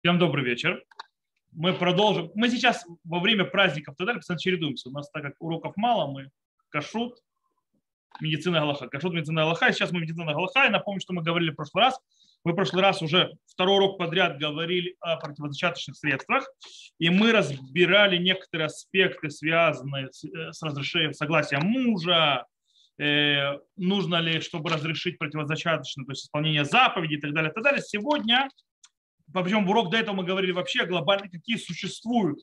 Всем добрый вечер. Мы продолжим. Мы сейчас во время праздников и так далее постоянно чередуемся. У нас, так как уроков мало, мы кашут, медицина Галаха. Кашут, медицина Галаха. Сейчас мы медицина Галаха. И напомню, что мы говорили в прошлый раз. Мы в прошлый раз уже второй урок подряд говорили о противозачаточных средствах. И мы разбирали некоторые аспекты, связанные с э, разрешением согласия мужа, э, нужно ли, чтобы разрешить противозачаточное, то есть исполнение заповедей и так далее, и так далее. Сегодня причем урок до этого мы говорили вообще глобально, какие существуют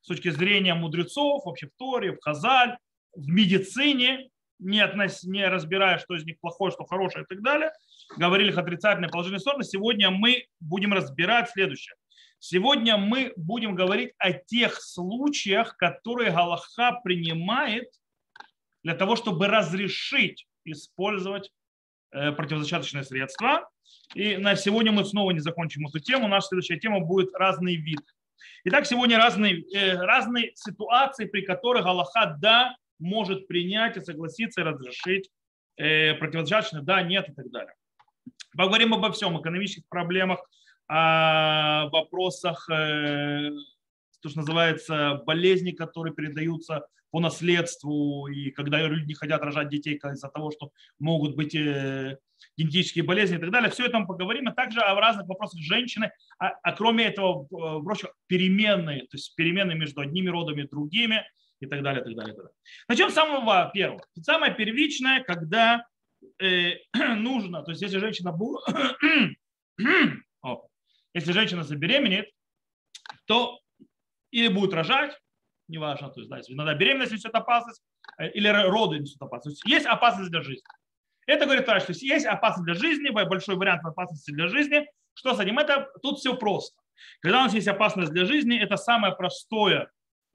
с точки зрения мудрецов, вообще в Торе, в Хазаль, в медицине, не, относ, не разбирая, что из них плохое, что хорошее и так далее. Говорили их отрицательные положительные стороны. Сегодня мы будем разбирать следующее. Сегодня мы будем говорить о тех случаях, которые Галаха принимает для того, чтобы разрешить использовать э, противозачаточные средства и на сегодня мы снова не закончим эту тему. Наша следующая тема будет разные виды. Итак, сегодня разные, э, разные ситуации, при которых Аллаха да может принять и согласиться и разрешить э, да, нет и так далее. Поговорим обо всем, экономических проблемах, о вопросах, э, то, что называется, болезни, которые передаются по наследству, и когда люди не хотят рожать детей из-за того, что могут быть э, генетические болезни и так далее. Все это мы поговорим, а также о разных вопросах женщины, а, а кроме этого, э, прочих, переменные, то есть переменные между одними родами и другими и так далее, и так далее. И так далее. Начнем с самого первого. Самое первичное, когда э, нужно, то есть если женщина будет, если женщина забеременеет, то или будет рожать, неважно, то есть, да, иногда беременность несет опасность, э, или роды несут опасность. Есть опасность для жизни. Это говорит врач, что есть опасность для жизни, большой вариант опасности для жизни. Что с этим? Это тут все просто. Когда у нас есть опасность для жизни, это самое простое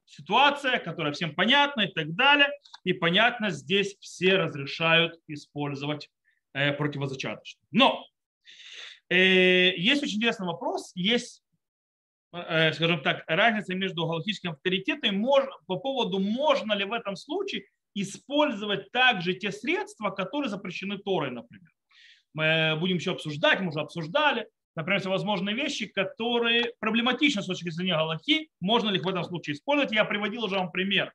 ситуация, которая всем понятна и так далее. И понятно, здесь все разрешают использовать э, противозачаточно. Но э, есть очень интересный вопрос. Есть, скажем так, разница между галактическим авторитетом и по поводу, можно ли в этом случае использовать также те средства, которые запрещены Торой, например. Мы будем еще обсуждать, мы уже обсуждали, например, всевозможные вещи, которые проблематичны с точки зрения Галахи, можно ли их в этом случае использовать. Я приводил уже вам пример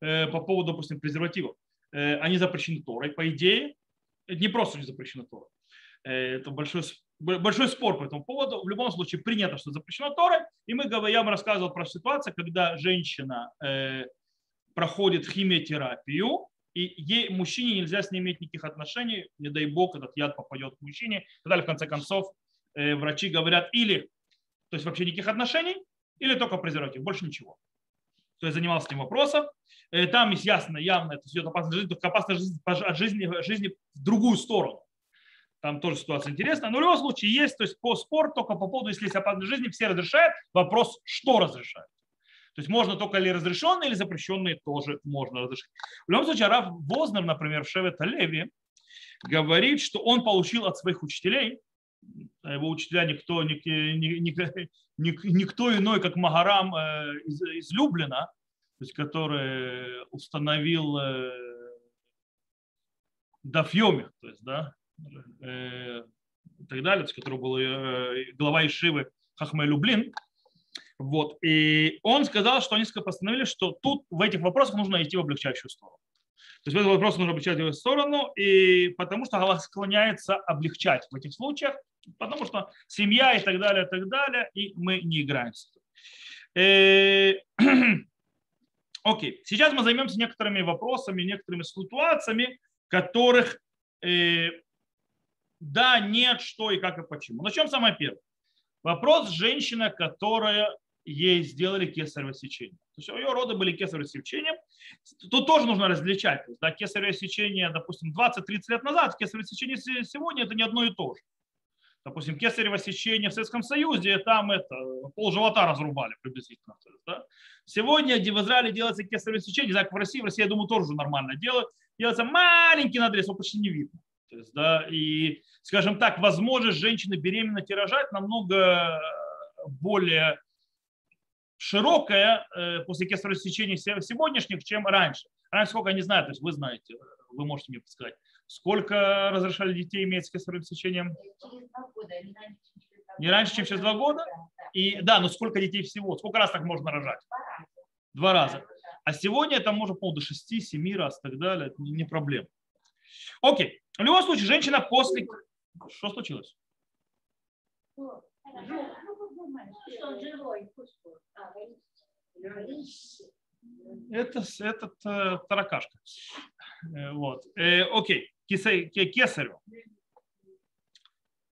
э, по поводу, допустим, презервативов. Э, они запрещены Торой, по идее, не просто не запрещены Торой. Э, это большой, большой спор по этому поводу. В любом случае принято, что запрещено Торой. И мы, я вам рассказывал про ситуацию, когда женщина проходит химиотерапию, и ей, мужчине нельзя с ней иметь никаких отношений, не дай бог этот яд попадет к мужчине. И в конце концов, э, врачи говорят или, то есть вообще никаких отношений, или только презерватив, больше ничего. То есть занимался этим вопросом. Э, там есть ясно, явно, это идет опасность жизни, только опасность жизни, от жизни, жизни в другую сторону. Там тоже ситуация интересная. Но в любом случае есть, то есть по спорт только по поводу, если есть опасность жизни, все разрешают. Вопрос, что разрешают. То есть можно только ли разрешенные, или запрещенные тоже можно разрешить. В любом случае, Раф Вознер, например, в Шевет Леви, говорит, что он получил от своих учителей, а его учителя никто, ник, ник, ник, никто иной, как Магарам э, из, из Люблина, то есть который установил э, Дафьоми, то есть, да, и так далее, с которого был э, глава Ишивы Хахмай Люблин, вот. И он сказал, что они постановили, что тут в этих вопросах нужно идти в облегчающую сторону. То есть в этом вопросе нужно облегчать в сторону, и потому что Аллах склоняется облегчать в этих случаях, потому что семья и так далее, и так далее, и мы не играем с этим. Э, окей, сейчас мы займемся некоторыми вопросами, некоторыми ситуациями, которых э, да, нет, что и как и почему. Начнем самое первое. Вопрос женщина, которая ей сделали кесарево сечение. То есть ее роды были кесарево сечением. Тут тоже нужно различать. Да, кесарево сечение, допустим, 20-30 лет назад, кесарево сечение сегодня это не одно и то же. Допустим, кесарево сечение в Советском Союзе, там это пол живота разрубали приблизительно. Да? Сегодня в Израиле делается кесарево сечение, не в России, в России, я думаю, тоже уже нормально делают. Делается маленький надрез, его почти не видно. То есть, да, и, скажем так, возможность женщины беременна и рожать намного более широкая э, после кесарево сечения сегодняшних, чем раньше. Раньше сколько, не знаю, то есть вы знаете, вы можете мне подсказать, сколько разрешали детей иметь с кесаревым сечением? Не раньше, чем через два года? И да, но сколько детей всего? Сколько раз так можно рожать? Два раза. А сегодня это можно по до 6-7 раз и так далее. Это не проблема. Окей. В любом случае, женщина после... Что случилось? Это, этот э, таракашка. Э, вот. Э, окей. Кесарю.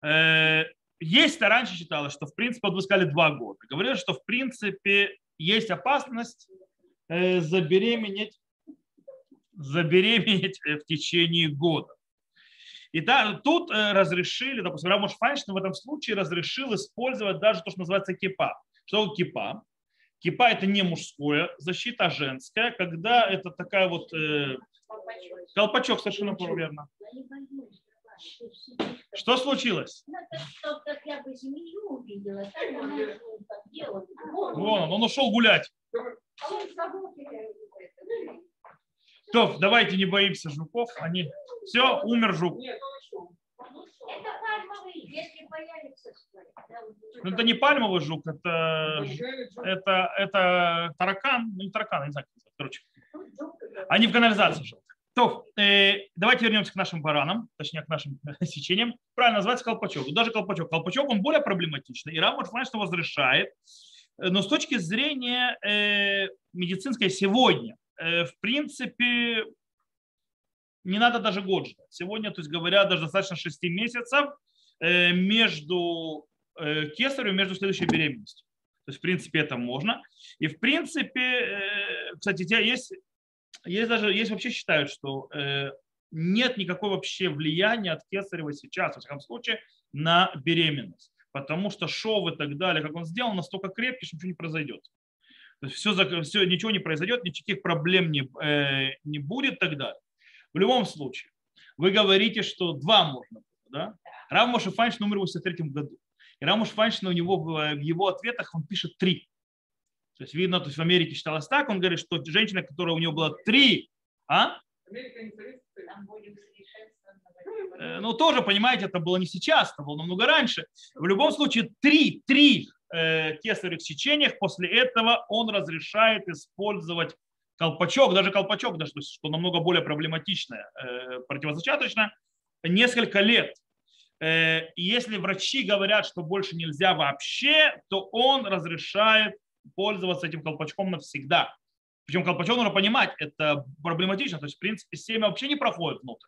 Э, есть, раньше считалось, что в принципе, сказали два года. Говорили, что в принципе есть опасность э, забеременеть, забеременеть в течение года. И да, тут э, разрешили, допустим, Рамош Файнштейн в этом случае разрешил использовать даже то, что называется кипа. Что кипа? Кипа это не мужское, защита а женская, когда это такая вот э, колпачок совершенно верно. Что случилось? Вон он, он ушел гулять. То, давайте не боимся жуков. Они все, умер жук. Это пальмовый, если появится. Ну, это не пальмовый жук, это, это, это таракан, ну не таракан, не знаю, короче. Они в канализации живут. То, э, давайте вернемся к нашим баранам, точнее к нашим сечениям. Правильно называется колпачок. Даже колпачок. Колпачок, он более проблематичный. И Рамот, что разрешает. Э, но с точки зрения э, медицинской сегодня, в принципе, не надо даже год ждать. Сегодня, то есть говоря, даже достаточно 6 месяцев э, между э, кесарем и между следующей беременностью. То есть, в принципе, это можно. И, в принципе, э, кстати, есть есть даже, есть вообще считают, что э, нет никакого вообще влияния от кесарева сейчас, во всяком случае, на беременность. Потому что шов и так далее, как он сделан, настолько крепкий, что ничего не произойдет. То есть все, все, ничего не произойдет, никаких проблем не, э, не будет и так далее. В любом случае, вы говорите, что два можно. Да? Рав Моше Файнштейн умер в 83 году. И Рав Моше Файнштейн у него в его ответах он пишет три. То есть видно, то есть в Америке считалось так, он говорит, что женщина, которая у него было три, а? Э, ну, тоже, понимаете, это было не сейчас, это было намного раньше. В любом случае, три, три э, кесаревых сечениях, после этого он разрешает использовать колпачок, даже колпачок, даже, то есть, что намного более проблематичное, э, противозачаточное, несколько лет. Э, и если врачи говорят, что больше нельзя вообще, то он разрешает пользоваться этим колпачком навсегда. Причем колпачок нужно понимать, это проблематично. То есть, в принципе, семя вообще не проходит внутрь.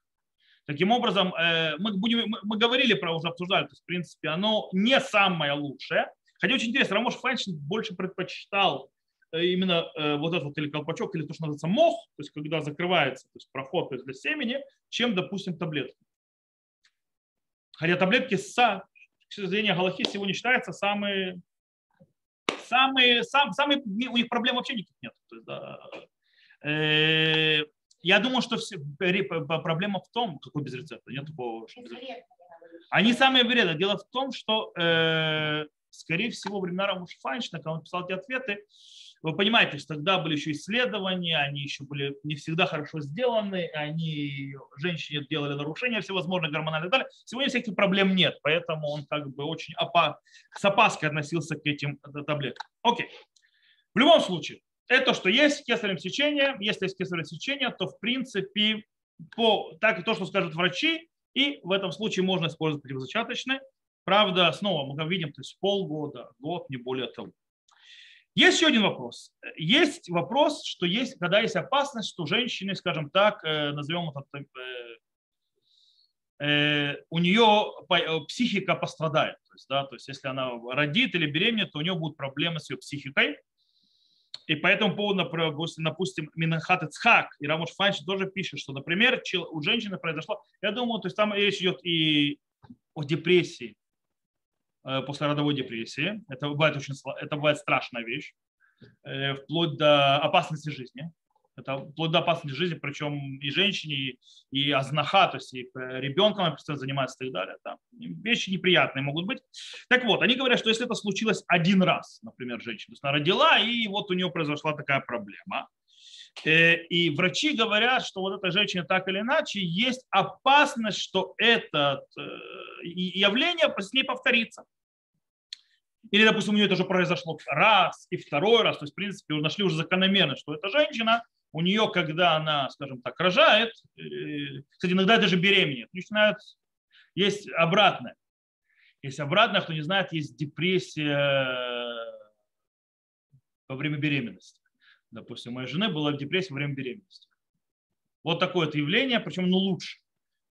Таким образом, э, мы, будем, мы говорили про, уже обсуждали, то есть, в принципе, оно не самое лучшее. Хотя очень интересно, Рамош Файнштейн больше предпочитал э, именно э, вот этот вот или колпачок, или то, что называется мох, то есть когда закрывается то есть проход то есть для семени, чем, допустим, таблетки. Хотя таблетки с, с зрения Галахи сегодня считаются самые самые, сам, самые, у них проблем вообще никаких нет. То есть, да, э, я думаю, что все, проблема в том, какой без рецепта, нет такого. Что без рецепта. Они самые вредные. Дело в том, что, э, скорее всего, времена Рамуш Файнштейна, когда он писал эти ответы, вы понимаете, что тогда были еще исследования, они еще были не всегда хорошо сделаны, они женщине делали нарушения всевозможные гормональные и так далее. Сегодня всяких проблем нет, поэтому он как бы очень опа- с опаской относился к этим таблеткам. Окей. В любом случае, это что есть кесарем сечение, если есть кесарем сечение, то в принципе по, так и то, что скажут врачи, и в этом случае можно использовать противозачаточные. Правда, снова мы видим, то есть полгода, год, не более того. Есть еще один вопрос. Есть вопрос, что есть, когда есть опасность, что женщины, скажем так, э, назовем это, э, э, у нее психика пострадает. То есть, да, то есть если она родит или беременна, то у нее будут проблемы с ее психикой. И по этому поводу, допустим, Минахат Ицхак и Рамош Фанч тоже пишет, что, например, у женщины произошло, я думаю, то есть там речь идет и о депрессии, Э, после родовой депрессии. Это бывает очень это бывает страшная вещь, э, вплоть до опасности жизни. Это вплоть до опасности жизни, причем и женщине, и, ознаха, то есть и ребенком занимается и так далее. Там вещи неприятные могут быть. Так вот, они говорят, что если это случилось один раз, например, женщина, то есть она родила, и вот у нее произошла такая проблема, э, и врачи говорят, что вот эта женщина так или иначе есть опасность, что это явление с ней повторится. или, допустим, у нее это уже произошло раз и второй раз, то есть, в принципе, уже нашли уже закономерность, что эта женщина, у нее, когда она, скажем так, рожает, э, кстати, иногда даже беременеет, начинает, есть обратное. Есть обратное, кто не знает, есть депрессия во время беременности. Допустим, моей жены была депрессия во время беременности. Вот такое вот явление, причем ну лучше.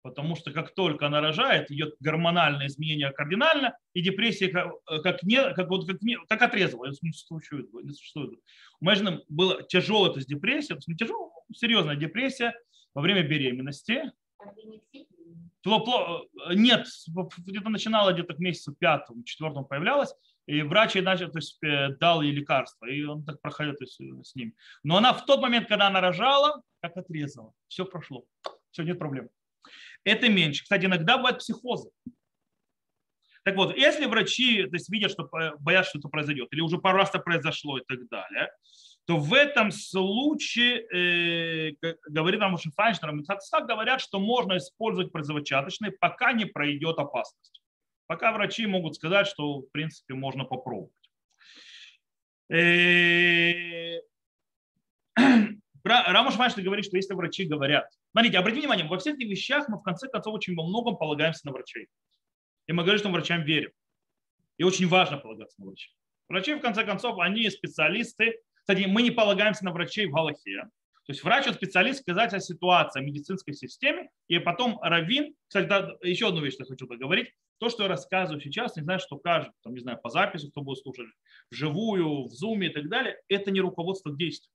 Потому что как только она рожает, идет гормональное изменение кардинально, и депрессия как, как, не, как, вот, как, не, как отрезала, не существует, не существует. У моей жены была тяжелая то то есть не тяжелая, серьезная депрессия во время беременности. Нет, где-то начинала где-то к месяцу пятому, четвертому появлялась, и врач ей начал, то есть, э, дал ей лекарство, и он так проходил то есть, э, с ним. Но она в тот момент, когда она рожала, как отрезала. Все прошло. Все, нет проблем. Это меньше. Кстати, иногда бывают психозы. Так вот, если врачи то есть, видят, что боятся, что это произойдет, или уже пару раз это произошло и так далее, то в этом случае, э, говорит нам Файнштейн, говорят, что можно использовать противозачаточные, пока не пройдет опасность. Пока врачи могут сказать, что в принципе можно попробовать. Э, Рамуш Файнштейн говорит, что если врачи говорят, смотрите, обратите внимание, во всех этих вещах мы в конце концов очень во многом полагаемся на врачей. И мы говорим, что мы врачам верим. И очень важно полагаться на врачей. Врачи, в конце концов, они специалисты. Кстати, мы не полагаемся на врачей в Галахе. То есть врач – специалист сказать о ситуации, о медицинской системе, и потом раввин, кстати, да, еще одну вещь я хочу договорить, то, что я рассказываю сейчас, не знаю, что каждый, там, не знаю, по записи, кто будет слушать, вживую, в зуме и так далее, это не руководство к действию.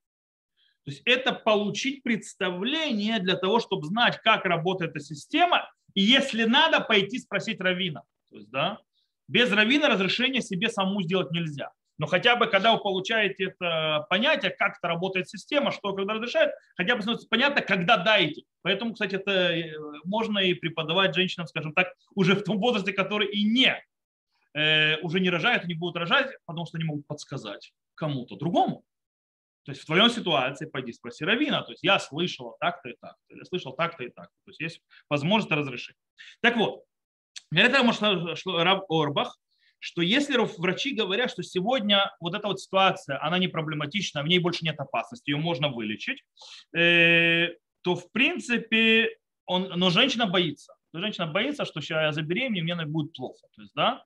То есть это получить представление для того, чтобы знать, как работает эта система, и если надо, пойти спросить равина. То есть, да, без равина разрешение себе саму сделать нельзя. Но хотя бы, когда вы получаете это понятие, как это работает система, что когда разрешает, хотя бы становится понятно, когда дайте. Поэтому, кстати, это э, можно и преподавать женщинам, скажем так, уже в том возрасте, который и не, э, уже не рожают, не будут рожать, потому что они могут подсказать кому-то другому. То есть в твоем ситуации пойди спроси Равина. То есть я слышал так-то и так. Я слышал так-то и так. То есть есть возможность разрешить. Так вот, для этого может Раб Орбах, что если врачи говорят, что сегодня вот эта вот ситуация, она не проблематична, в ней больше нет опасности, ее можно вылечить, э, то в принципе, он, но женщина боится. Женщина боится, что сейчас я забеременею, мне будет плохо. То есть, да?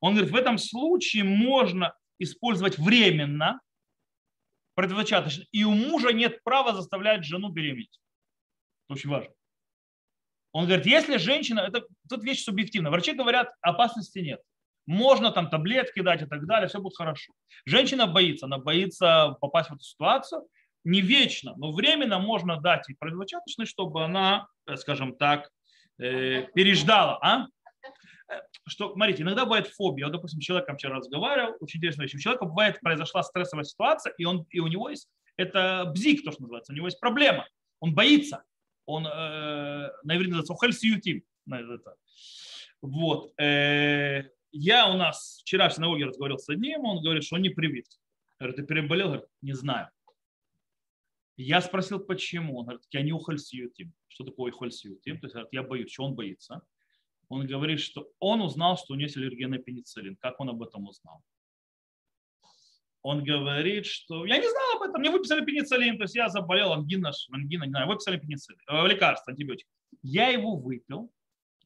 Он говорит, в этом случае можно использовать временно противозачаточно. И у мужа нет права заставлять жену беременеть. Это очень важно. Он говорит, если женщина, это тут вещь субъективная. Врачи говорят, опасности нет. Можно там таблетки дать и так далее, все будет хорошо. Женщина боится, она боится попасть в эту ситуацию. Не вечно, но временно можно дать ей противозачаточность, чтобы она, э, скажем так, э, переждала. А? что, смотрите, иногда бывает фобия. Вот, допустим, с человеком вчера разговаривал, очень интересная вещь. У человека бывает, произошла стрессовая ситуация, и, он, и у него есть, это бзик, то, что называется, у него есть проблема. Он боится. Он, э, на называется ухальсиютим. Вот. Э, я у нас вчера в синагоге разговаривал с одним, он говорит, что он не привит. Говорит, ты переболел? Говорит, не знаю. Я спросил, почему. Он говорит, я не ухальсиютим. Что такое ухальсиютим? То есть, я боюсь, что он боится он говорит, что он узнал, что у него есть аллергия на пенициллин. Как он об этом узнал? Он говорит, что я не знал об этом, мне выписали пенициллин, то есть я заболел, ангина, ангина, не знаю, выписали пенициллин, э, лекарство, антибиотик. Я его выпил,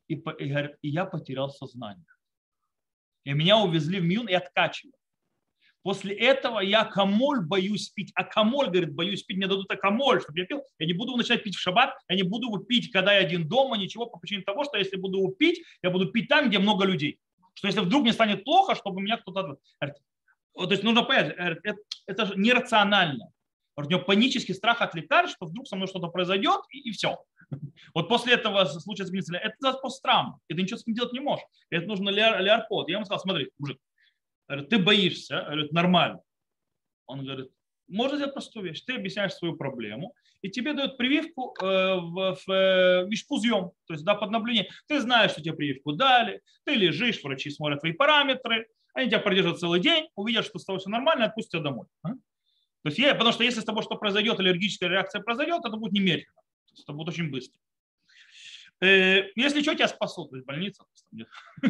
и, и, и я потерял сознание. И меня увезли в Мюн и откачивали. После этого я камоль боюсь пить. А камоль, говорит, боюсь пить, мне дадут акамоль, чтобы я пил. Я не буду начинать пить в шаббат, я не буду его пить, когда я один дома, ничего, по причине того, что если буду его пить, я буду пить там, где много людей. Что если вдруг мне станет плохо, чтобы меня кто-то... То есть нужно понять, это, это же нерационально. У него панический страх от лекарств, что вдруг со мной что-то произойдет, и, и все. Вот после этого случая с это посттравма. И ты ничего с ним делать не можешь. Это нужно леарпод. Я ему сказал, смотри, мужик, ты боишься? Говорит, нормально. Он говорит, можно сделать простую вещь. Ты объясняешь свою проблему, и тебе дают прививку э, в, в, э, в то есть да, под наблюдение. Ты знаешь, что тебе прививку дали, ты лежишь, врачи смотрят твои параметры, они тебя продержат целый день, увидят, что с тобой все нормально, отпустят тебя домой. А? То есть, я, потому что если с тобой что произойдет, аллергическая реакция произойдет, это будет немедленно. То это будет очень быстро. Э, если что, тебя спасут, то есть больница.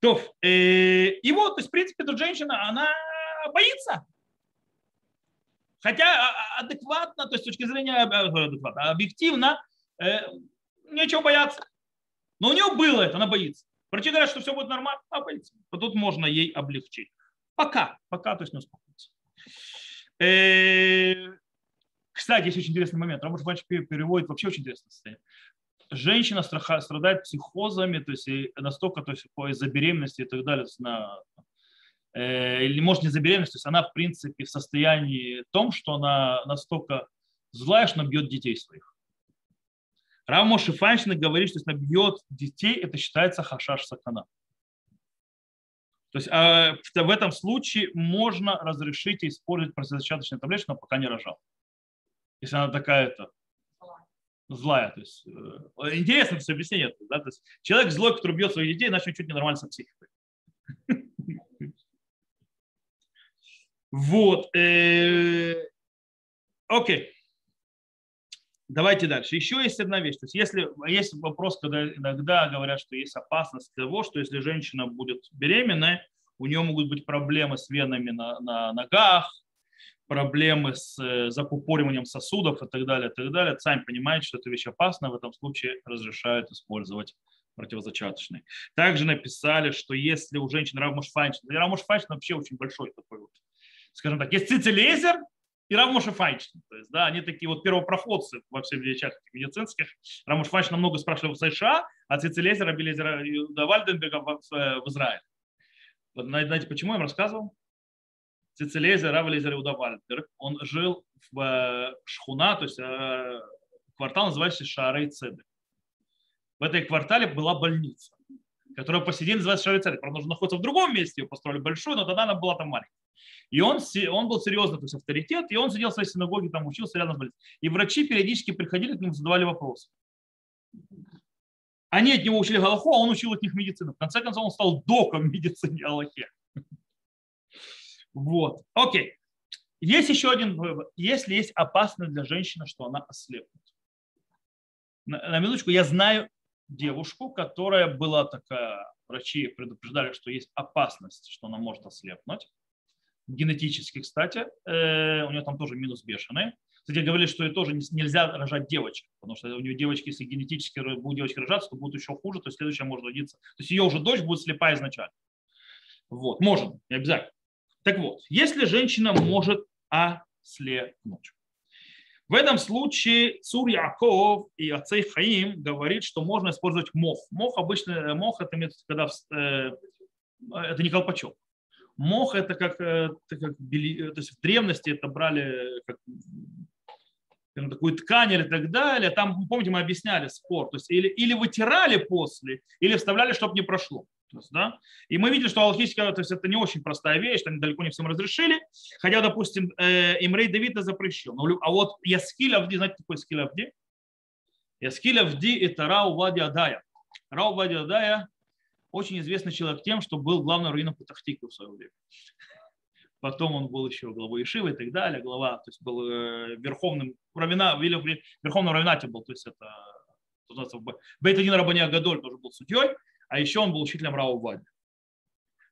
То, э, и вот, то есть, в принципе, эта женщина, она боится. Хотя а, а, адекватно, то есть с точки зрения адекватно, объективно, нечего бояться. Но у нее было это, она боится. Врачи говорят, что все будет нормально, а боится. Вот тут можно ей облегчить. Пока, пока, то есть не успокоится. Э, кстати, есть очень интересный момент. Рамуш Ванч переводит вообще очень интересное состояние. Женщина страдает психозами, то есть настолько, то есть из-за беременности и так далее, на, э, или может не из-за беременности, то есть она в принципе в состоянии том, что она настолько злая, что она бьет детей своих. Рав Моше Файнштейн говорит, что если бьет детей, это считается хашаш сакана. То есть а в этом случае можно разрешить использовать противозачаточные таблетки, но пока не рожал. Если она такая-то злая. То есть, э, интересно это объяснение. Да? То есть, человек злой, который бьет своих детей, иначе он чуть не нормально со психикой. Вот. Э, окей. Давайте дальше. Еще есть одна вещь. То есть если есть вопрос, когда иногда говорят, что есть опасность того, что если женщина будет беременной, у нее могут быть проблемы с венами на, на ногах, проблемы с э, закупориванием сосудов и так далее, и так далее. Сами понимаете, что эта вещь опасна, в этом случае разрешают использовать противозачаточный. Также написали, что если у женщины Равмуш Файнштейн, Равмуш Файнштейн вообще очень большой такой вот, скажем так, есть цицелезер, и Рамоша Файнштейн. То есть, да, они такие вот первопроходцы во всех вещах медицинских. Рамош Файнштейн много спрашивали в США, а Цицелезер, Абелезера Юда Вальденберга в, в Израиле. Вот, знаете, почему я им рассказывал? Цицелезер, Равелезер Юда Вальденберг, он жил в э, Шхуна, то есть э, квартал называется Шарей Цеды. В этой квартале была больница, которая по сей день называется Шарей Цеды. Правда, она находится в другом месте, ее построили большую, но тогда она была там маленькая. И он, он был серьезный то есть авторитет, и он сидел в своей синагоге, там учился рядом с больницей. И врачи периодически приходили к нему, задавали вопросы. Они от него учили Галаху, а он учил от них медицину. В конце концов, он стал доком медицины Аллахе. Вот, окей. Есть еще один вывод. Если есть опасность для женщины, что она ослепнет. На, на минуточку, я знаю девушку, которая была такая, врачи предупреждали, что есть опасность, что она может ослепнуть генетически, кстати, э, у нее там тоже минус бешеный. Кстати, говорили, что и тоже нельзя рожать девочек, потому что у нее девочки, если генетически будут девочки рожаться, то будет еще хуже, то есть следующая может родиться. То есть ее уже дочь будет слепая изначально. Вот, можно, не обязательно. Так вот, если женщина может ослепнуть, в этом случае Цур Яков и Ацей Хаим говорит, что можно использовать мох. Мох обычно, мох это, когда, э, это не колпачок. Мох это как, э, это как э, то есть в древности это брали как такую ткань или так далее. Там, помните, мы объясняли спор. То есть или, или вытирали после, или вставляли, чтобы не прошло. Да? И мы видели, что алхимическая, то есть это не очень простая вещь, там далеко не всем разрешили. Хотя, допустим, э, Имрей Давида запрещил. Но, а вот Яскиль Авди, знаете, какой Яскиль Авди? Яскиль Авди – это Рау Вади Адая. Рау Вади Адая очень известный человек тем, что был главным раввином Патахтики в свое время. Потом он был еще главой Ишивы и так далее, глава, то есть был э, верховным равина, верховным равинате был, то есть это Бейтадин Рабания Гадоль тоже был судьей, а еще он был учителем Рау Вади.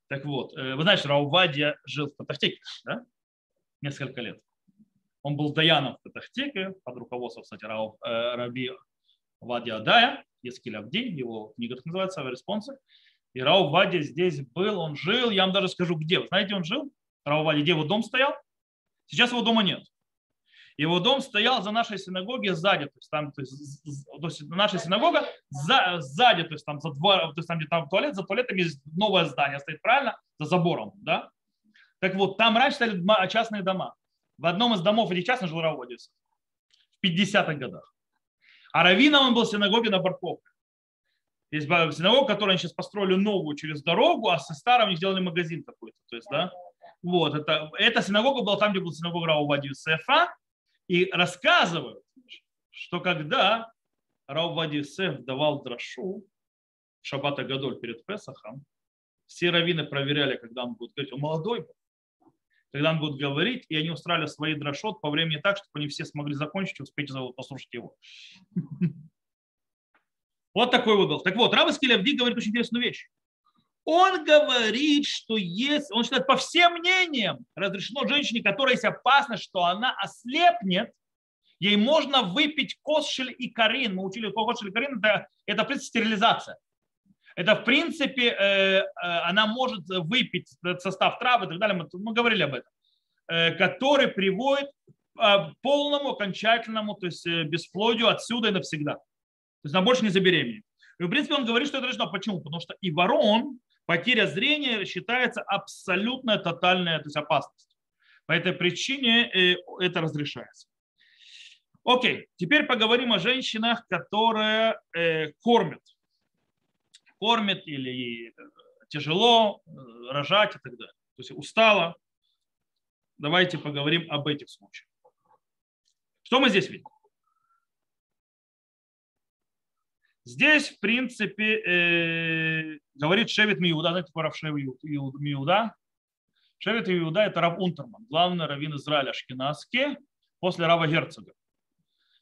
Так вот, э, вы знаете, что Рау Вадия жил в Патахтике, да? Несколько лет. Он был даяном в Патахтике под руководством, кстати, Рау, э, Раби Вадия Дая, Ескиль его книга так называется, «Респонсы». И Рау Вади здесь был, он жил, я вам даже скажу, где. Вы знаете, он жил? Рау Вади, где его дом стоял? Сейчас его дома нет. Его дом стоял за нашей синагогой сзади, то есть там, то есть, то есть наша синагога за, сзади, то есть там за два, то есть там где там туалет, за туалетом есть новое здание стоит, правильно? За забором, да? Так вот, там раньше стояли частные дома. В одном из домов этих частных жил Раводис в 50-х годах. А раввином он был в синагоге на Барковке. Есть синагога, которую они сейчас построили новую через дорогу, а со старым они сделали магазин какой-то. То есть, да, вот, это, эта синагога была там, где был синагога Раувади Юсефа, и рассказывают, что когда Раувади Юсеф давал драшу Шабата Гадоль перед Песахом, все раввины проверяли, когда он будет говорить, он молодой был, когда он будет говорить, и они устраивали свои дрошот по времени так, чтобы они все смогли закончить и успеть послушать его. Вот такой вот был. Так вот, Рав Искелевди говорит очень интересную вещь. Он говорит, что есть, он считает, по всем мнениям, разрешено женщине, которая есть опасность, что она ослепнет, ей можно выпить косшель и карин. Мы учили, косшель и карин это, это в принципе, стерилизация. Это, в принципе, э, э, она может выпить состав травы и так далее. Мы, мы говорили об этом. Э, который приводит к полному, окончательному, то есть бесплодию отсюда и навсегда. То есть она больше не забеременеет. И, в принципе, он говорит, что это решено. Почему? Потому что и ворон, потеря зрения считается абсолютно тотальная то есть опасность. По этой причине это разрешается. Окей, теперь поговорим о женщинах, которые кормят кормит или тяжело э, рожать и так далее. То есть устала. Давайте поговорим об этих случаях. Что мы здесь видим? Здесь, в принципе, э, говорит Шевит Миуда, знаете, такой Рав Шевит Миуда? Шевит Миуда – это Рав Унтерман, главный раввин Израиля Ашкеназский после Рава Герцога.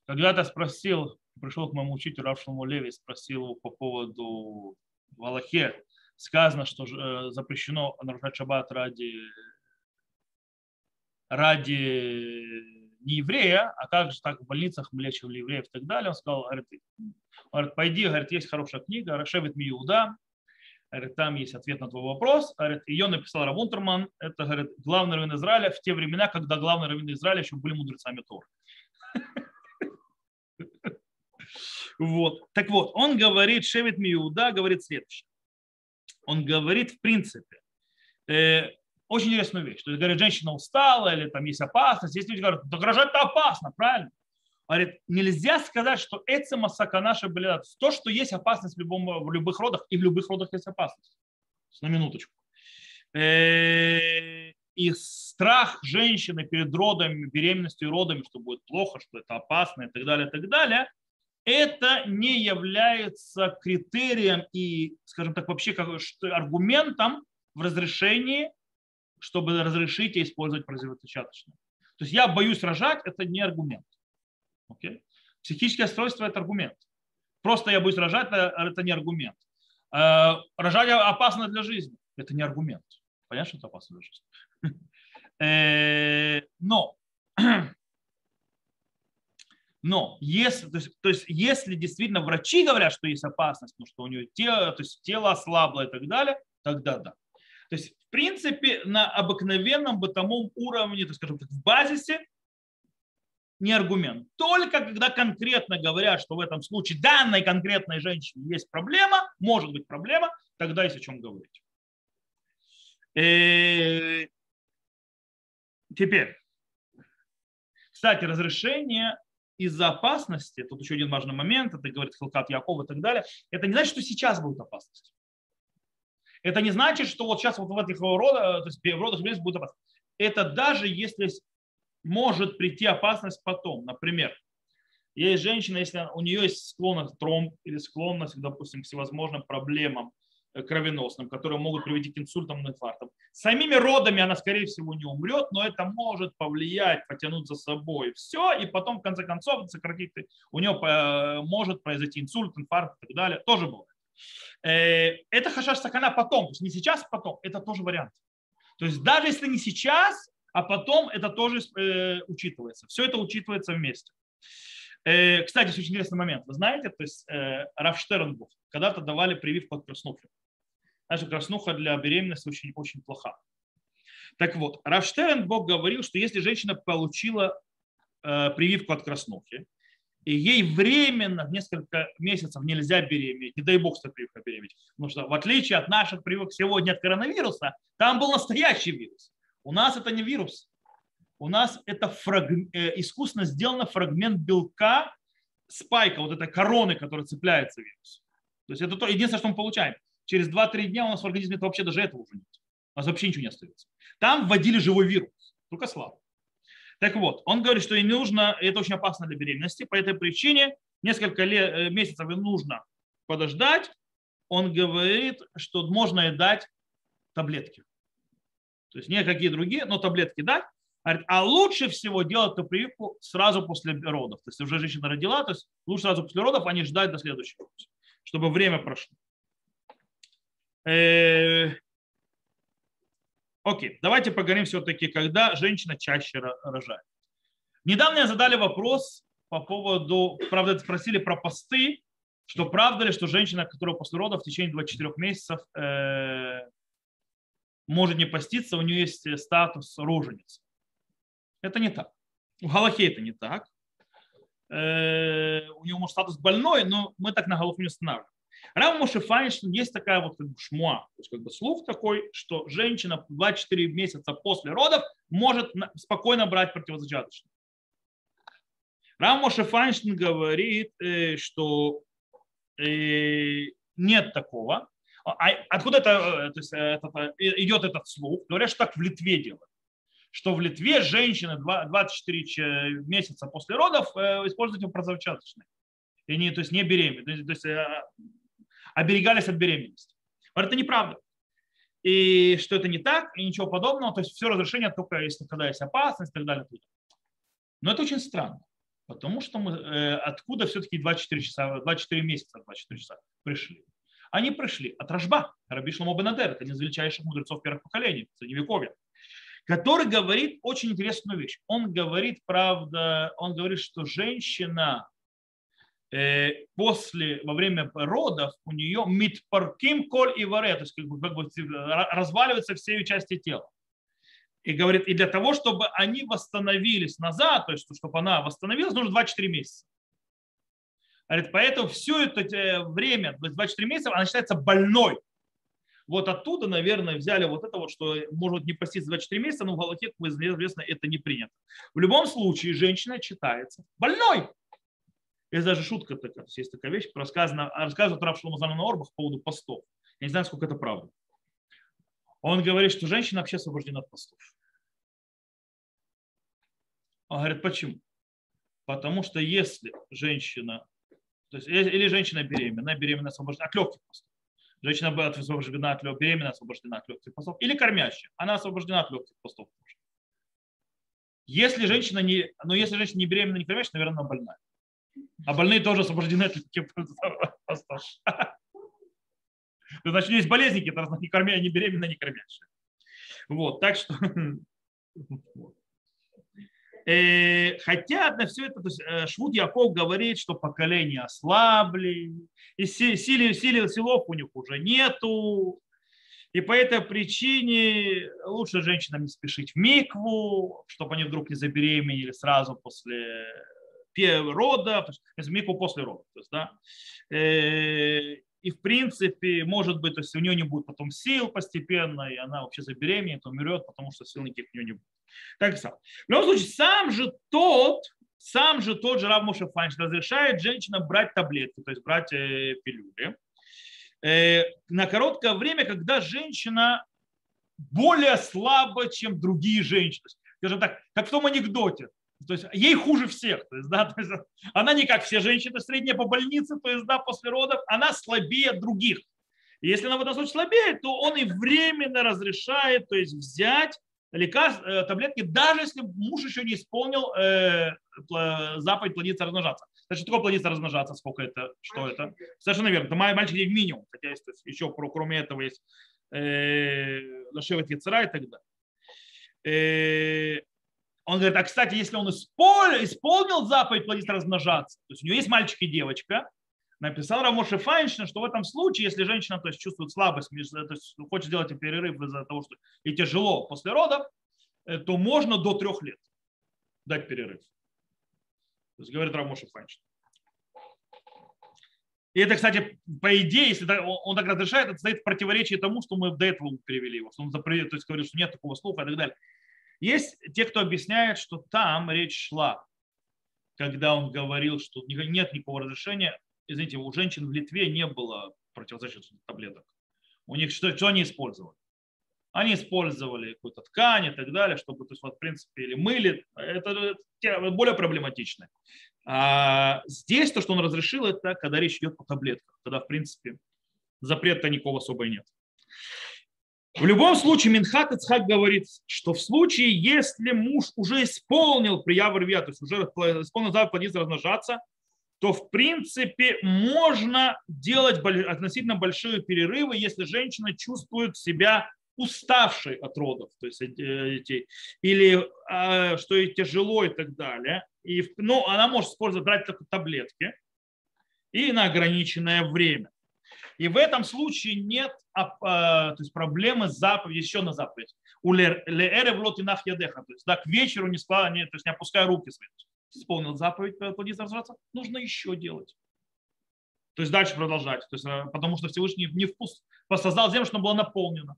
Когда-то спросил, пришел к моему учителю Рав Шлому Леви, спросил его по поводу в Аллахе сказано, что э, запрещено нарушать шаббат ради, ради не еврея, а также так в больницах мы лечим евреев и так далее. Он сказал, говорит, говорит пойди, говорит, есть хорошая книга, Рашевит Миуда, говорит, там есть ответ на твой вопрос. Говорит, ее написал Равунтерман, это говорит, главный раввин Израиля в те времена, когда главные раввины Израиля еще были мудрецами Торы. Вот. Так вот, он говорит, Шевит Миуда говорит следующее. Он говорит, в принципе, э, очень интересную вещь. То есть, говорит, женщина устала или там есть опасность. Есть люди говорят, да рожать-то опасно, правильно? Говорит, нельзя сказать, что это масака наша были то, что есть опасность в, любом, в любых родах, и в любых родах есть опасность. На минуточку. Э, и страх женщины перед родами, беременностью и родами, что будет плохо, что это опасно и так далее, и так далее, это не является критерием и, скажем так, вообще как, аргументом в разрешении, чтобы разрешить и использовать противозачаточное. То есть я боюсь рожать, это не аргумент. Okay? Психическое расстройство – это аргумент. Просто я боюсь рожать – это не аргумент. Э, рожать опасно для жизни – это не аргумент. Понятно, что это опасно для жизни? Э, но но если, то есть, то есть, если действительно врачи говорят, что есть опасность, ну, что у нее тело, то есть тело ослабло и так далее, тогда да. То есть, в принципе, на обыкновенном бытовом уровне, так скажем так, в базисе не аргумент. Только когда конкретно говорят, что в этом случае данной конкретной женщине есть проблема, может быть проблема, тогда есть о чем говорить. Э, теперь, кстати, разрешение из-за опасности, тут еще один важный момент, это говорит Хилкат Яков и так далее, это не значит, что сейчас будет опасность. Это не значит, что вот сейчас вот в этих родах, то есть в родах будет опасность. Это даже если может прийти опасность потом. Например, есть женщина, если у нее есть склонность к тромб или склонность, допустим, к всевозможным проблемам Э, кровеносным, которые могут привести к инсультам и инфарктам. Самими родами она, скорее всего, не умрет, но это может повлиять, потянуть за собой все, и потом, в конце концов, сократить, у нее э, может произойти инсульт, инфаркт и так далее. Тоже бывает. Э, это хашаш сакана потом, то есть не сейчас, потом. Это тоже вариант. То есть даже если не сейчас, а потом это тоже учитывается. Все это учитывается вместе. Кстати, очень интересный момент. Вы знаете, то есть Рафштерн когда-то давали прививку от краснухи. Знаешь, краснуха для беременности очень, очень плоха. Так вот, Рафштерн Бог говорил, что если женщина получила э, прививку от краснухи, и ей временно несколько месяцев нельзя беременеть, не дай бог, что прививка беременеть, потому что в отличие от наших прививок сегодня от коронавируса, там был настоящий вирус. У нас это не вирус. У нас это фраг... э, искусственно сделано фрагмент белка спайка, вот этой короны, которая цепляется вирус. То есть это то, единственное, что мы получаем через 2-3 дня у нас в организме вообще даже этого уже нет. У нас вообще ничего не остается. Там вводили живой вирус, только слабо. Так вот, он говорит, что и нужно, это очень опасно для беременности, по этой причине несколько лет, э, месяцев и нужно подождать. Он говорит, что можно и дать таблетки. То есть не какие другие, но таблетки дать. А лучше всего делать эту прививку сразу после родов. То есть уже женщина родила, то есть лучше сразу после родов, а не ждать до следующего. чтобы время прошло. Э, окей, давайте поговорим все-таки, когда женщина чаще рожает. Недавно я задали вопрос по поводу, правда, спросили про посты, что правда ли, что женщина, которая после родов в течение 24 месяцев э, может не поститься, у нее есть статус роженицы. Это не так. У Галахе это не так. Э, у него может статус больной, но мы так на Галаху не останавливаем. Рав Моше Файнштейн есть такая вот как бы шмуа, то есть как бы слух такой, что женщина 24 месяца после родов может спокойно брать противозачаточные. Рав Моше Файнштейн говорит, э, что э, нет такого. А откуда это, то есть, это, идет этот слух? Говорят, что так в Литве делают что в Литве женщины 24 месяца после родов э, используют противозачаточные. И не, то есть не беременны, то есть э, оберегались от беременности. Но это неправда. И что это не так, и ничего подобного. То есть все разрешение только если когда есть опасность и так далее. Но это очень странно. Потому что мы, э, откуда все-таки 24 часа, 24 месяца, 24 часа пришли? Они пришли от Рожба, Раби Шломо Бенадер, это один из величайших мудрецов первых поколений, Средневековья который говорит очень интересную вещь. Он говорит, правда, он говорит, что женщина после, во время родов у нее митпарким коль и варе, то есть как бы, как бы разваливаются все ее части тела. И говорит, и для того, чтобы они восстановились назад, то есть чтобы она восстановилась, нужно 24 месяца. Говорит, поэтому все это э, время, 24 месяца, она считается больной. Вот оттуда, наверное, взяли вот это вот, что может не поститься 24 месяца, но в Галахе, как известно, это не принято. В любом случае, женщина читается больной. Есть даже шутка такая, есть такая вещь, рассказана, рассказывает Рав Шломазан на Орбах по поводу постов. Я не знаю, сколько это правда. Он говорит, что женщина вообще освобождена от постов. Он говорит, почему? Потому что если женщина, то есть или женщина беременна, беременна освобождена от легких постов, Женщина освобождена от легких, беременна освобождена от легких постов. Или кормящая, она освобождена от легких постов. Если женщина не, но если женщина не беременна, не кормящая, наверное, она больная. А больные тоже освобождены от постов. Значит, есть болезни, которые не кормя, не беременна, не кормящая. Вот, так что Э, хотя на все это, то есть э, Швуд Яков говорит, что поколения ослабли, и силы, силы силов у них уже нету, и по этой причине лучше женщинам не спешить в микву, чтобы они вдруг не забеременели сразу после рода, то есть микву после рода. То есть, да, э, и в принципе, может быть, то есть у нее не будет потом сил постепенно, и она вообще забеременеет, умрет, потому что сил никаких у нее не будет. Так сам. В любом случае, сам же тот, сам же тот же Рав Моше разрешает женщинам брать таблетки, то есть брать э, пилюли, э, на короткое время, когда женщина более слаба, чем другие женщины. Скажем так, как в том анекдоте. То есть ей хуже всех. То есть, да, то есть, она не как все женщины средние по больнице, то есть да, после родов, она слабее других. И если она в этом случае слабее, то он и временно разрешает то есть, взять лекарств, э, таблетки, даже если муж еще не исполнил э, заповедь плодиться размножаться. Значит, что такое плодиться размножаться? Сколько это? Что это? Совершенно верно. Это мальчик минимум. Хотя есть еще кроме этого есть э, Лашевет Яцера и так далее. Он говорит, а кстати, если он исполнил заповедь плодиться размножаться, то есть у него есть мальчик и девочка, написал Рамоше Файнштейн, что в этом случае, если женщина то есть, чувствует слабость, то есть хочет сделать перерыв из-за того, что ей тяжело после родов, э, то можно до трех лет дать перерыв. То есть говорит Рамоше Файнштейн. И это, кстати, по идее, если он так разрешает, это стоит в противоречии тому, что мы до этого перевели его. Что он запрет, то есть говорит, что нет такого слуха и так далее. Есть те, кто объясняет, что там речь шла, когда он говорил, что нет никакого разрешения извините, у женщин в Литве не было противозащитных таблеток. У них что, что они использовали? Они использовали какую-то ткань и так далее, чтобы, то есть, вот, в принципе, или мыли. Это, это более проблематично. А здесь то, что он разрешил, это когда речь идет о таблетках, когда, в принципе, запрета никакого особо нет. В любом случае, Минхат Ицхак говорит, что в случае, если муж уже исполнил приявр то есть уже исполнил заповедь размножаться, то в принципе можно делать относительно большие перерывы, если женщина чувствует себя уставшей от родов, то есть э, детей, или а, что ей тяжело и так далее. И, ну, она может использовать, брать только таблетки и на ограниченное время. И в этом случае нет а, то есть проблемы с заповедью, еще на заповедь. У леэре в лотинах ядеха, то есть да, к вечеру не, скла, не, то есть не опуская руки свои. Исполнил заповедь плодиться развиваться, нужно еще делать. То есть дальше продолжать. То есть, э, потому что Всевышний не вкус создал землю, чтобы было наполнено.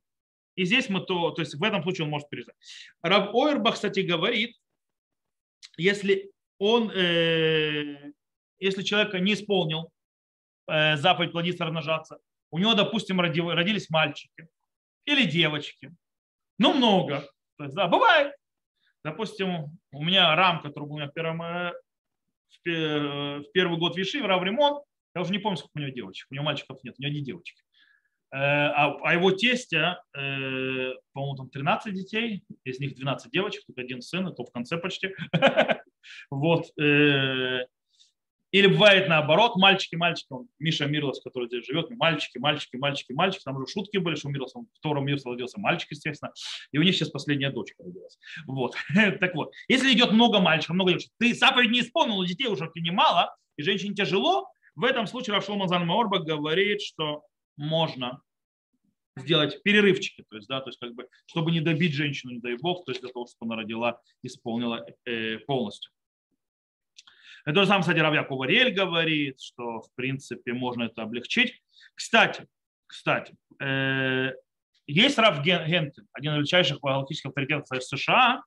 И здесь мы то, то есть в этом случае он может пережать. Раб Ойрбах, кстати, говорит, если он, э, если человек не исполнил э, заповедь плодиться, размножаться, у него, допустим, родились мальчики или девочки, ну много, то есть, да, бывает. Допустим, у меня рам, который был у меня в, первом, э, в первый год Виши, в ремонт, я уже не помню, сколько у него девочек. У него мальчиков нет, у него не девочки. Э, а, а его тестя, э, по-моему, там 13 детей, из них 12 девочек, только один сын, это в конце почти. Вот. Или бывает наоборот, мальчики, мальчики, он, Миша Мирлос, который здесь живет, мальчики, мальчики, мальчики, мальчики, там уже шутки были, что у Мирлоса, втором Мирлоса родился мальчик, естественно, и у них сейчас последняя дочка родилась. Вот. так вот, если идет много мальчиков, много девочек, ты заповедь не исполнил, детей уже немало, и женщине тяжело, в этом случае Рафшул Мазан Маорба говорит, что можно сделать перерывчики, то есть, да, то есть как бы, чтобы не добить женщину, не дай бог, то есть для того, чтобы она родила, исполнила э, полностью. Это же сам, кстати, Равья Куварель говорит, что, в принципе, можно это облегчить. Кстати, кстати, э, есть Раф Гентин, один из величайших галактических авторитетов США,